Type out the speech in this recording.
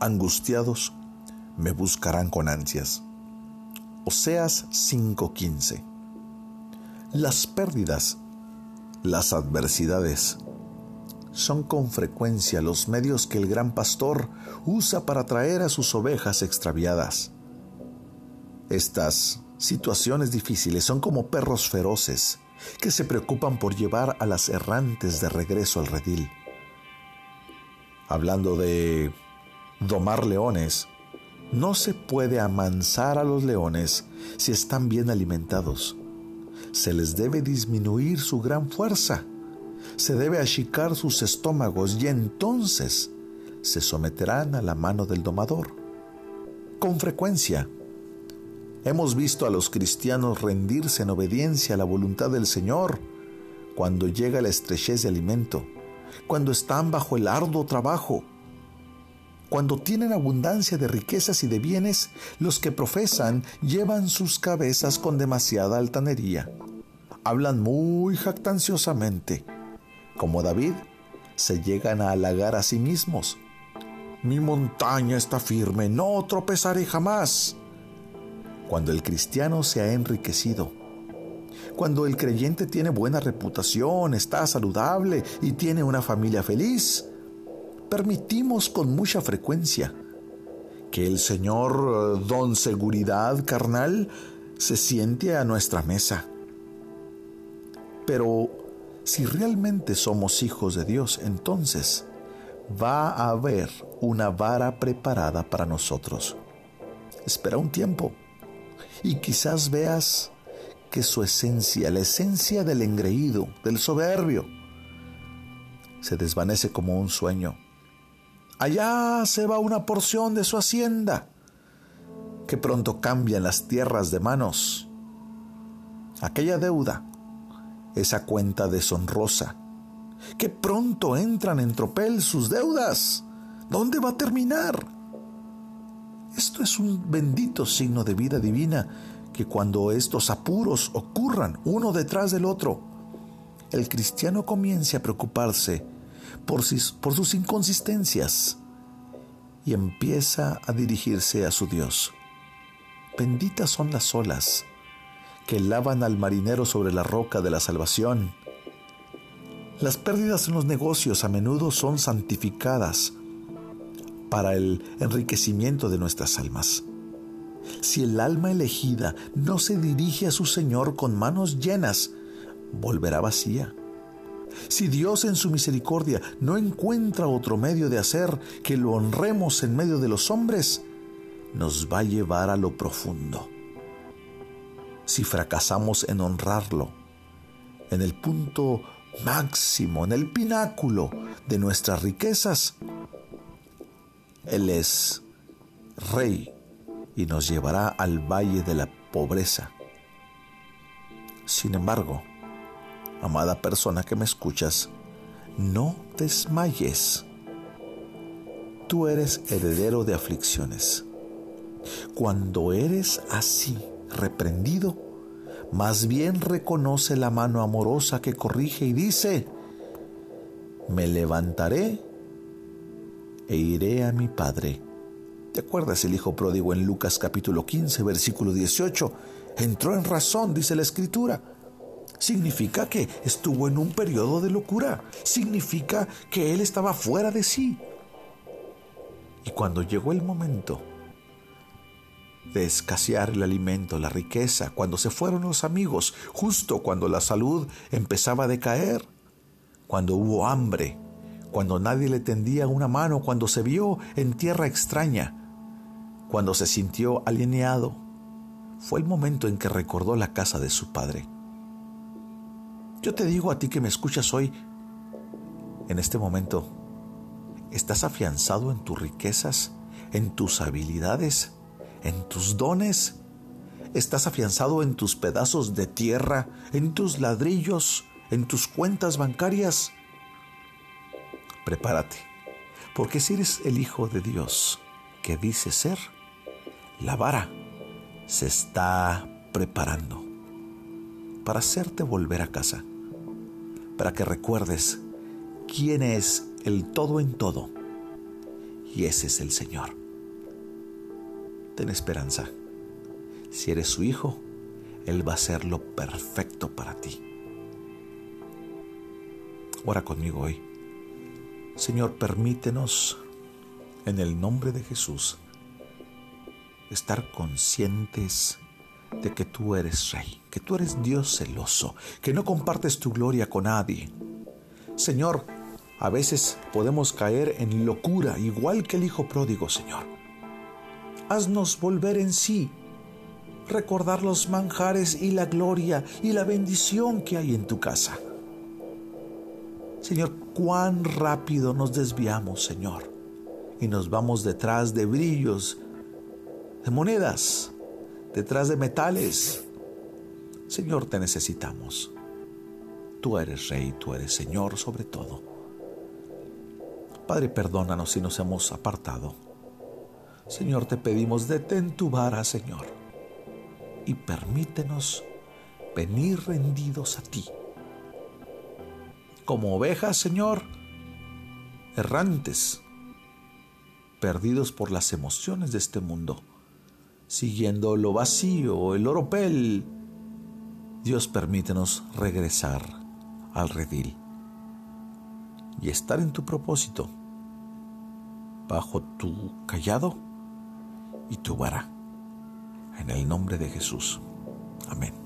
angustiados, me buscarán con ansias. Oseas 5:15. Las pérdidas, las adversidades, son con frecuencia los medios que el gran pastor usa para traer a sus ovejas extraviadas. Estas situaciones difíciles son como perros feroces que se preocupan por llevar a las errantes de regreso al redil. Hablando de domar leones, no se puede amansar a los leones si están bien alimentados. Se les debe disminuir su gran fuerza. Se debe achicar sus estómagos y entonces se someterán a la mano del domador. Con frecuencia, hemos visto a los cristianos rendirse en obediencia a la voluntad del Señor cuando llega la estrechez de alimento, cuando están bajo el arduo trabajo, cuando tienen abundancia de riquezas y de bienes, los que profesan llevan sus cabezas con demasiada altanería. Hablan muy jactanciosamente. Como David, se llegan a halagar a sí mismos. Mi montaña está firme, no tropezaré jamás. Cuando el cristiano se ha enriquecido, cuando el creyente tiene buena reputación, está saludable y tiene una familia feliz, permitimos con mucha frecuencia que el Señor eh, don seguridad carnal se siente a nuestra mesa. Pero si realmente somos hijos de Dios, entonces va a haber una vara preparada para nosotros. Espera un tiempo y quizás veas que su esencia, la esencia del engreído, del soberbio, se desvanece como un sueño Allá se va una porción de su hacienda, que pronto cambian las tierras de manos. Aquella deuda, esa cuenta deshonrosa, que pronto entran en tropel sus deudas. ¿Dónde va a terminar? Esto es un bendito signo de vida divina que cuando estos apuros ocurran uno detrás del otro, el cristiano comience a preocuparse por sus, inconsistencias y empieza a dirigirse a su Dios. Benditas son las olas que lavan al marinero sobre la roca de la salvación. Las pérdidas en los negocios a menudo son santificadas para el enriquecimiento de nuestras almas. Si el alma elegida no se dirige a su Señor con manos llenas, volverá vacía. Si Dios en su misericordia no encuentra otro medio de hacer que lo honremos en medio de los hombres, nos va a llevar a lo profundo. Si fracasamos en honrarlo, en el punto máximo, en el pináculo de nuestras riquezas, Él es Rey y nos llevará al valle de la pobreza. Sin embargo, amada persona que me escuchas, no desmayes. Tú eres heredero de aflicciones. Cuando eres así, reprendido, más bien reconoce la mano amorosa que corrige y dice, me levantaré e iré a mi Padre. ¿Te acuerdas el Hijo pródigo en Lucas capítulo 15, versículo 18? Entró en razón, dice la Escritura significa que estuvo en un periodo de locura, significa que él estaba fuera de sí. Y cuando llegó el momento de escasear el alimento, la riqueza, cuando se fueron los amigos, justo cuando la salud empezaba a decaer, cuando hubo hambre, cuando nadie le tendía una mano, cuando se vio en tierra extraña, cuando se sintió alienado, fue el momento en que recordó la casa de su padre yo te digo a ti que me escuchas hoy, en este momento, ¿estás afianzado en tus riquezas, en tus habilidades, en tus dones? ¿Estás afianzado en tus pedazos de tierra, en tus ladrillos, en tus cuentas bancarias? Prepárate, porque si eres el Hijo de Dios que dice ser, la vara se está preparando para hacerte volver a casa para que recuerdes quién es el todo en todo y ese es el Señor. Ten esperanza. Si eres su hijo, Él va a hacer lo perfecto para ti. Ora conmigo hoy. Señor, permítenos, en el nombre de Jesús, estar conscientes de que tú eres rey, que tú eres Dios celoso, que no compartes tu gloria con nadie. Señor, a veces podemos caer en locura, igual que el Hijo pródigo, Señor. Haznos volver en sí, recordar los manjares y la gloria y la bendición que hay en tu casa. Señor, cuán rápido nos desviamos, Señor, y nos vamos detrás de brillos, de monedas, detrás de metales. Señor, te necesitamos. Tú eres Rey, tú eres Señor sobre todo. Padre, perdónanos si nos hemos apartado. Señor, te pedimos, detén tu vara, Señor, y permítenos venir rendidos a ti como ovejas, Señor, errantes, perdidos por las emociones de este mundo, siguiendo lo vacío, el oropel. Dios permítenos regresar al redil y estar en tu propósito, bajo tu callado y tu vara. En el nombre de Jesús. Amén.